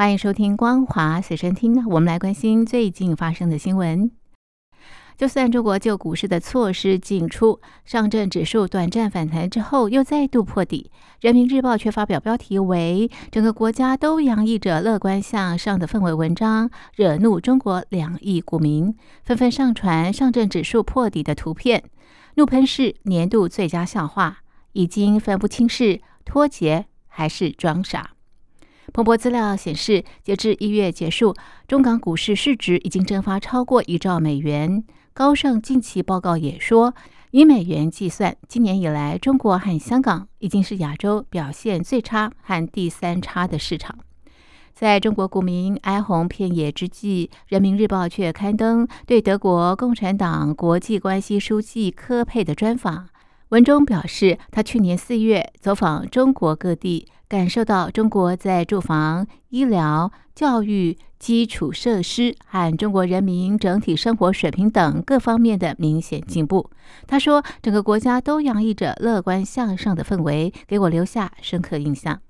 欢迎收听《光华随身听》。我们来关心最近发生的新闻。就算中国就股市的措施进出，上证指数短暂反弹之后又再度破底，人民日报却发表标题为“整个国家都洋溢着乐观向上的氛围”文章，惹怒中国两亿股民，纷纷上传上证指数破底的图片，怒喷是年度最佳笑话，已经分不清是脱节还是装傻。彭博资料显示，截至一月结束，中港股市市值已经蒸发超过一兆美元。高盛近期报告也说，以美元计算，今年以来，中国和香港已经是亚洲表现最差和第三差的市场。在中国股民哀鸿遍野之际，《人民日报》却刊登对德国共产党国际关系书记科佩的专访。文中表示，他去年四月走访中国各地，感受到中国在住房、医疗、教育、基础设施和中国人民整体生活水平等各方面的明显进步。他说，整个国家都洋溢着乐观向上的氛围，给我留下深刻印象。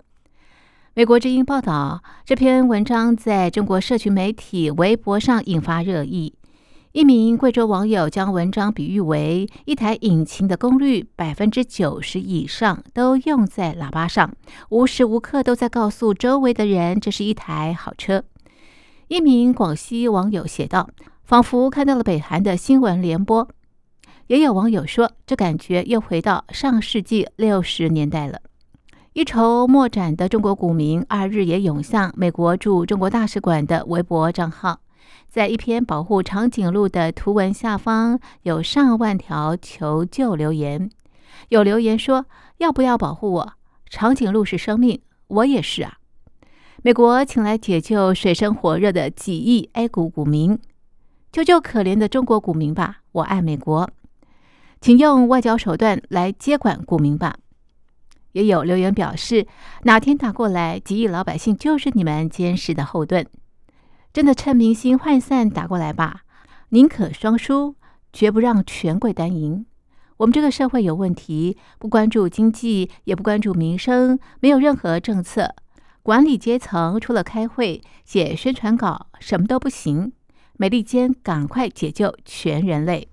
美国之音报道，这篇文章在中国社群媒体微博上引发热议。一名贵州网友将文章比喻为一台引擎的功率百分之九十以上都用在喇叭上，无时无刻都在告诉周围的人这是一台好车。一名广西网友写道：“仿佛看到了北韩的新闻联播。”也有网友说：“这感觉又回到上世纪六十年代了。”一筹莫展的中国股民二日也涌向美国驻中国大使馆的微博账号。在一篇保护长颈鹿的图文下方，有上万条求救留言。有留言说：“要不要保护我？长颈鹿是生命，我也是啊！”美国请来解救水深火热的几亿 A 股股民，救救可怜的中国股民吧！我爱美国，请用外交手段来接管股民吧。也有留言表示：“哪天打过来，几亿老百姓就是你们坚实的后盾。”真的趁民心涣散打过来吧，宁可双输，绝不让权贵单赢。我们这个社会有问题，不关注经济，也不关注民生，没有任何政策，管理阶层除了开会、写宣传稿，什么都不行。美利坚，赶快解救全人类！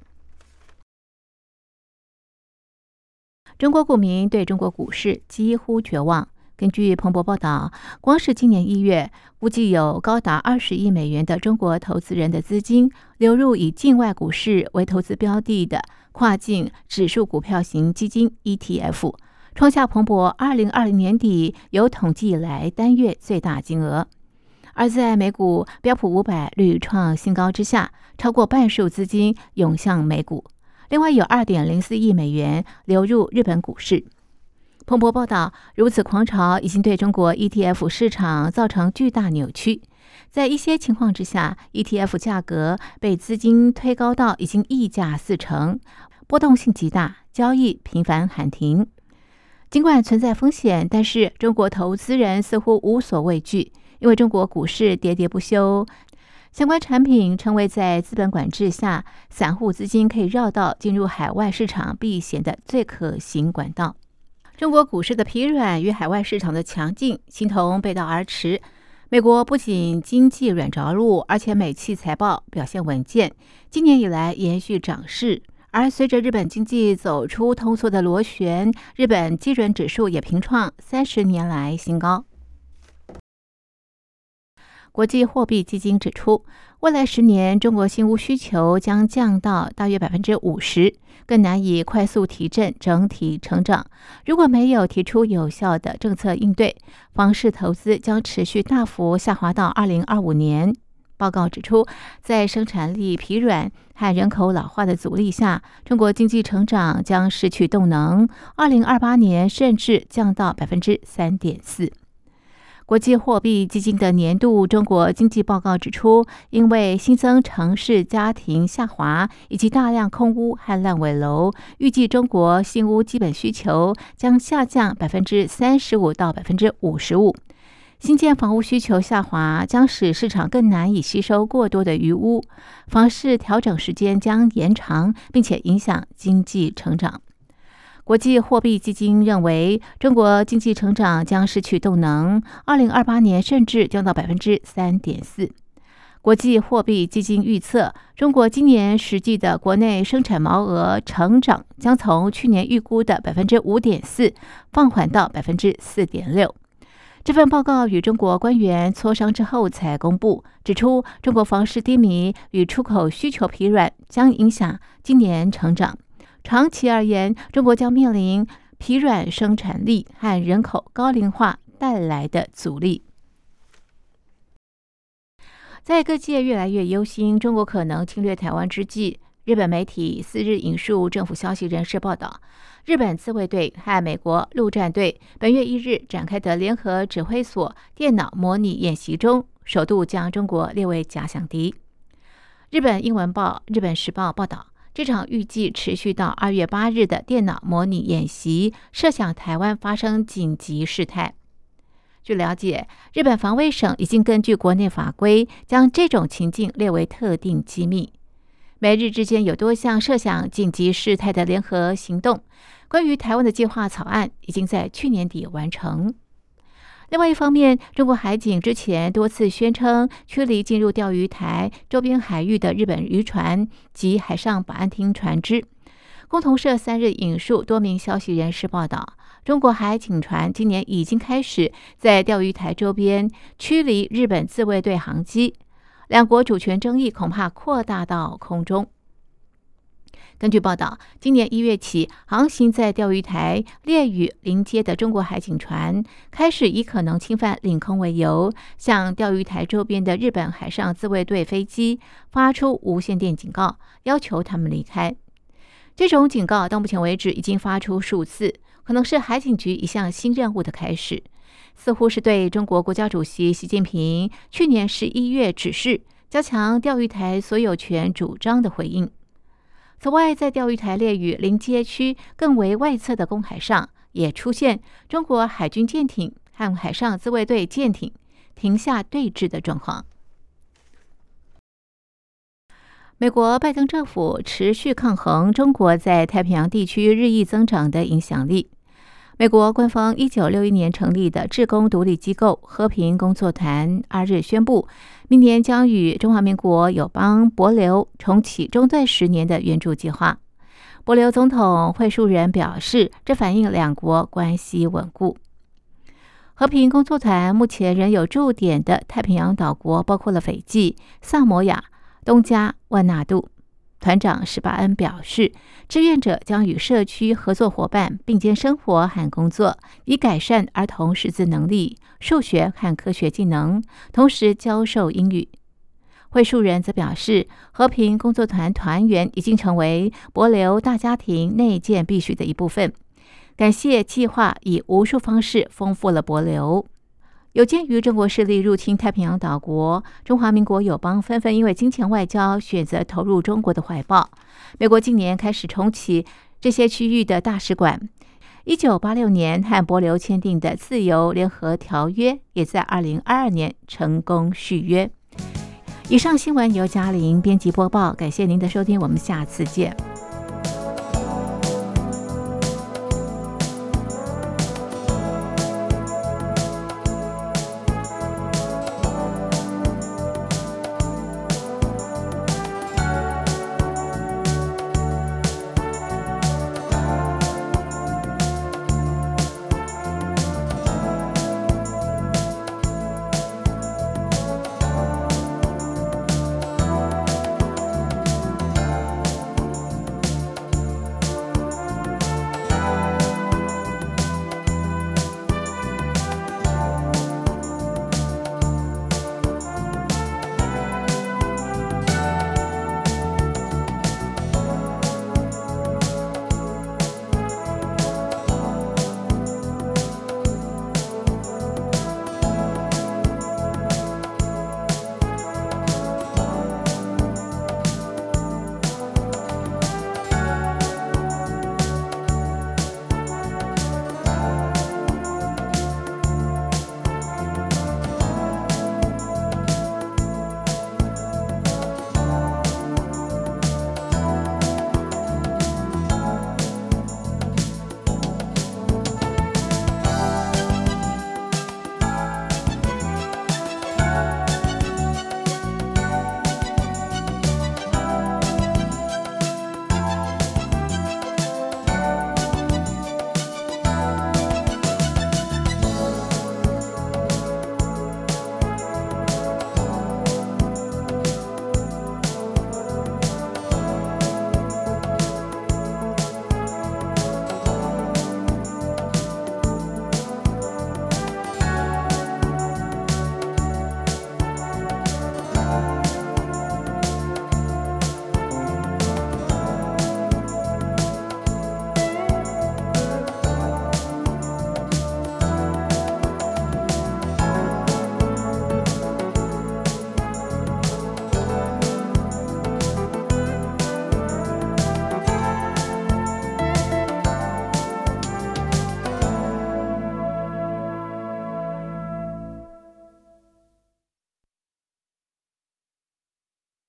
中国股民对中国股市几乎绝望。根据彭博报道，光是今年一月，估计有高达二十亿美元的中国投资人的资金流入以境外股市为投资标的的跨境指数股票型基金 ETF，创下彭博二零二零年底有统计以来单月最大金额。而在美股标普五百屡创新高之下，超过半数资金涌向美股，另外有二点零四亿美元流入日本股市。彭博报道，如此狂潮已经对中国 ETF 市场造成巨大扭曲。在一些情况之下，ETF 价格被资金推高到已经溢价四成，波动性极大，交易频繁喊停。尽管存在风险，但是中国投资人似乎无所畏惧，因为中国股市喋喋不休，相关产品成为在资本管制下，散户资金可以绕道进入海外市场避险的最可行管道。中国股市的疲软与海外市场的强劲形同背道而驰。美国不仅经济软着陆，而且美企财报表现稳健，今年以来延续涨势。而随着日本经济走出通缩的螺旋，日本基准指数也平创三十年来新高。国际货币基金指出，未来十年中国新屋需求将降到大约百分之五十，更难以快速提振整体成长。如果没有提出有效的政策应对，房市投资将持续大幅下滑到二零二五年。报告指出，在生产力疲软和人口老化的阻力下，中国经济成长将失去动能，二零二八年甚至降到百分之三点四。国际货币基金的年度中国经济报告指出，因为新增城市家庭下滑以及大量空屋和烂尾楼，预计中国新屋基本需求将下降百分之三十五到百分之五十五。新建房屋需求下滑将使市场更难以吸收过多的余屋，房市调整时间将延长，并且影响经济成长。国际货币基金认为，中国经济成长将失去动能，二零二八年甚至降到百分之三点四。国际货币基金预测，中国今年实际的国内生产毛额成长将从去年预估的百分之五点四放缓到百分之四点六。这份报告与中国官员磋商之后才公布，指出中国房市低迷与出口需求疲软将影响今年成长。长期而言，中国将面临疲软生产力和人口高龄化带来的阻力。在各界越来越忧心中国可能侵略台湾之际，日本媒体四日引述政府消息人士报道，日本自卫队和美国陆战队本月一日展开的联合指挥所电脑模拟演习中，首度将中国列为假想敌。日本英文报《日本时报》报道。这场预计持续到二月八日的电脑模拟演习，设想台湾发生紧急事态。据了解，日本防卫省已经根据国内法规，将这种情境列为特定机密。美日之间有多项设想紧急事态的联合行动，关于台湾的计划草案已经在去年底完成。另外一方面，中国海警之前多次宣称驱离进入钓鱼台周边海域的日本渔船及海上保安厅船只。共同社三日引述多名消息人士报道，中国海警船今年已经开始在钓鱼台周边驱离日本自卫队航机，两国主权争议恐怕扩大到空中。根据报道，今年一月起，航行在钓鱼台列屿临街的中国海警船开始以可能侵犯领空为由，向钓鱼台周边的日本海上自卫队飞机发出无线电警告，要求他们离开。这种警告到目前为止已经发出数次，可能是海警局一项新任务的开始，似乎是对中国国家主席习近平去年十一月指示加强钓鱼台所有权主张的回应。此外，在钓鱼台列屿临街区更为外侧的公海上，也出现中国海军舰艇和海上自卫队舰艇停下对峙的状况。美国拜登政府持续抗衡中国在太平洋地区日益增长的影响力。美国官方一九六一年成立的志工独立机构和平工作团二日宣布，明年将与中华民国友邦博留重启中断十年的援助计划。博留总统惠树人表示，这反映两国关系稳固。和平工作团目前仍有驻点的太平洋岛国包括了斐济、萨摩亚、东加、万纳度。团长史巴恩表示，志愿者将与社区合作伙伴并肩生活和工作，以改善儿童识字能力、数学和科学技能，同时教授英语。会树人则表示，和平工作团团员已经成为博流大家庭内建必须的一部分。感谢计划以无数方式丰富了博流。有鉴于中国势力入侵太平洋岛国，中华民国友邦纷纷因为金钱外交选择投入中国的怀抱。美国近年开始重启这些区域的大使馆。一九八六年和博流签订的自由联合条约，也在二零二二年成功续约。以上新闻由嘉玲编辑播报，感谢您的收听，我们下次见。